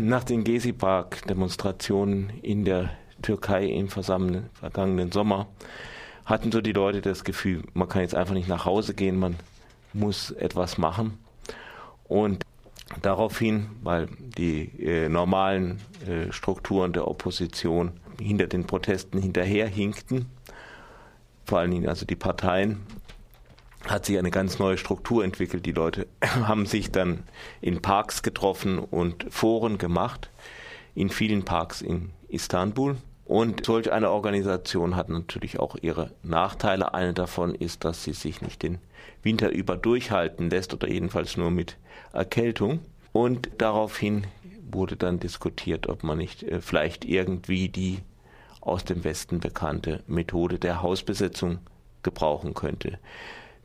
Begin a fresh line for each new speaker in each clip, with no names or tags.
Nach den Gezi-Park-Demonstrationen in der Türkei im vergangenen Sommer hatten so die Leute das Gefühl, man kann jetzt einfach nicht nach Hause gehen, man muss etwas machen. Und daraufhin, weil die äh, normalen äh, Strukturen der Opposition hinter den Protesten hinterherhinkten, vor allen Dingen also die Parteien, hat sich eine ganz neue Struktur entwickelt. Die Leute haben sich dann in Parks getroffen und Foren gemacht, in vielen Parks in Istanbul. Und solch eine Organisation hat natürlich auch ihre Nachteile. Eine davon ist, dass sie sich nicht den Winter über durchhalten lässt oder jedenfalls nur mit Erkältung. Und daraufhin wurde dann diskutiert, ob man nicht äh, vielleicht irgendwie die aus dem Westen bekannte Methode der Hausbesetzung gebrauchen könnte.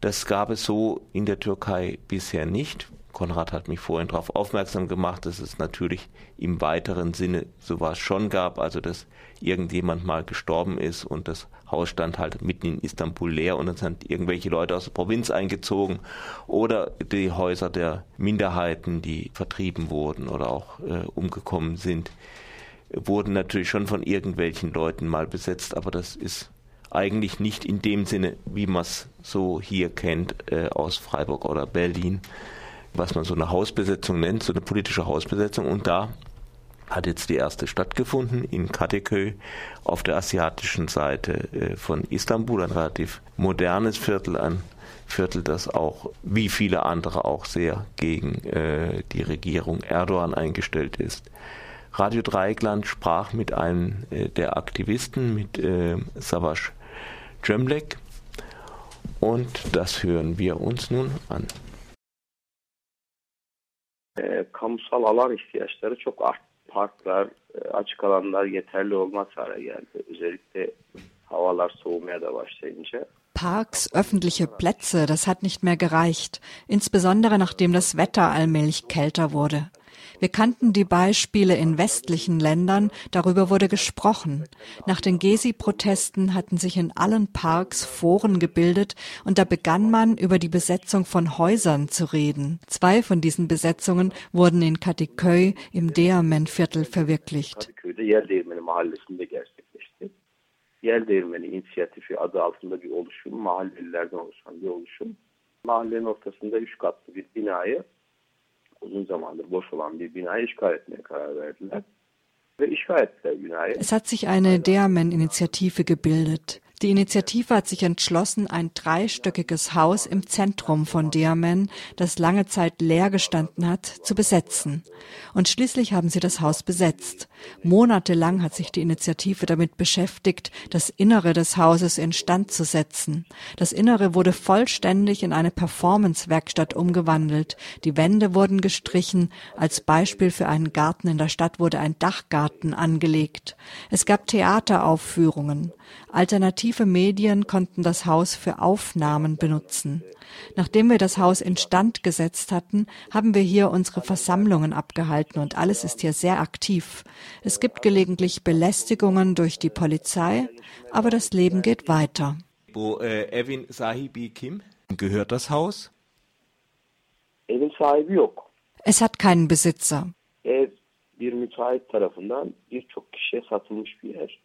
Das gab es so in der Türkei bisher nicht. Konrad hat mich vorhin darauf aufmerksam gemacht, dass es natürlich im weiteren Sinne sowas schon gab, also dass irgendjemand mal gestorben ist und das Haus stand halt mitten in Istanbul leer und dann sind irgendwelche Leute aus der Provinz eingezogen oder die Häuser der Minderheiten, die vertrieben wurden oder auch äh, umgekommen sind, wurden natürlich schon von irgendwelchen Leuten mal besetzt, aber das ist eigentlich nicht in dem Sinne, wie man es so hier kennt äh, aus Freiburg oder Berlin, was man so eine Hausbesetzung nennt, so eine politische Hausbesetzung. Und da hat jetzt die erste stattgefunden in Kadıköy auf der asiatischen Seite äh, von Istanbul, ein relativ modernes Viertel, ein Viertel, das auch wie viele andere auch sehr gegen äh, die Regierung Erdogan eingestellt ist. Radio Dreieckland sprach mit einem äh, der Aktivisten, mit äh, Savaş Cemlek. Und das hören wir uns nun an.
E, kamusal alan ihtiyaçları çok arttı. Parklar, e, açık alanlar yeterli olmaz hale geldi. Özellikle havalar soğumaya da başlayınca.
Parks, öffentliche Plätze, das hat nicht mehr gereicht, insbesondere nachdem das Wetter allmählich kälter wurde. Wir kannten die Beispiele in westlichen Ländern, darüber wurde gesprochen. Nach den Gezi-Protesten hatten sich in allen Parks Foren gebildet und da begann man über die Besetzung von Häusern zu reden. Zwei von diesen Besetzungen wurden in Katiköy im Deamen-Viertel verwirklicht.
Yer uzun zamandır boş olan bir binayı işgal etmeye karar verdiler.
Es hat sich eine Deamen-Initiative gebildet. Die Initiative hat sich entschlossen, ein dreistöckiges Haus im Zentrum von Diamen, das lange Zeit leer gestanden hat, zu besetzen. Und schließlich haben sie das Haus besetzt. Monatelang hat sich die Initiative damit beschäftigt, das Innere des Hauses instand zu setzen. Das Innere wurde vollständig in eine Performance-Werkstatt umgewandelt. Die Wände wurden gestrichen. Als Beispiel für einen Garten in der Stadt wurde ein Dachgarten angelegt. Es gab Theateraufführungen. Alternative Medien konnten das Haus für Aufnahmen benutzen. Nachdem wir das Haus instand gesetzt hatten, haben wir hier unsere Versammlungen abgehalten und alles ist hier sehr aktiv. Es gibt gelegentlich Belästigungen durch die Polizei, aber das Leben geht weiter.
Wo äh, Evin Sahibi Kim gehört das Haus?
Evin sahibi yok.
Es hat keinen Besitzer.
Ev bir müteahhit tarafından birçok kişiye satılmış bir yer.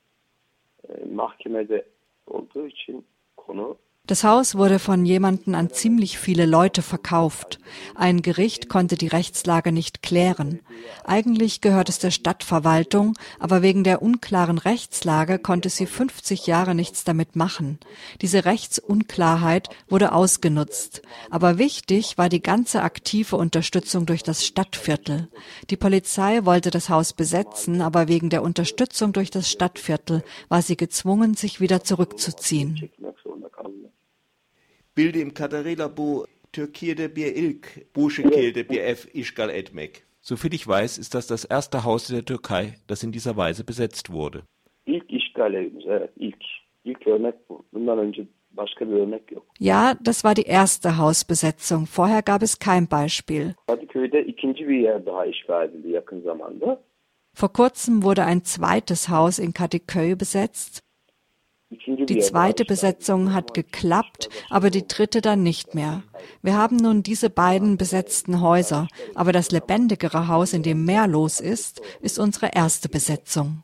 mahkemede olduğu için konu
Das Haus wurde von jemanden an ziemlich viele Leute verkauft. Ein Gericht konnte die Rechtslage nicht klären. Eigentlich gehört es der Stadtverwaltung, aber wegen der unklaren Rechtslage konnte sie 50 Jahre nichts damit machen. Diese Rechtsunklarheit wurde ausgenutzt. Aber wichtig war die ganze aktive Unterstützung durch das Stadtviertel. Die Polizei wollte das Haus besetzen, aber wegen der Unterstützung durch das Stadtviertel war sie gezwungen, sich wieder zurückzuziehen.
Bildim kadarıyla bu Türkiye'de bir ilk bu şekilde bir ev işgal etmek. Soviel ich weiß, ist das das erste Haus in der Türkei, das in dieser Weise besetzt wurde.
İlk işgal evimiz, evet ilk. İlk örnek bu. Bundan önce başka bir örnek yok.
Ja, das war die erste Hausbesetzung. Vorher gab es kein Beispiel. Vor kurzem wurde ein zweites Haus in Kadıköy besetzt. Die zweite Besetzung hat geklappt, aber die dritte dann nicht mehr. Wir haben nun diese beiden besetzten Häuser, aber das lebendigere Haus, in dem mehr los ist, ist unsere erste Besetzung.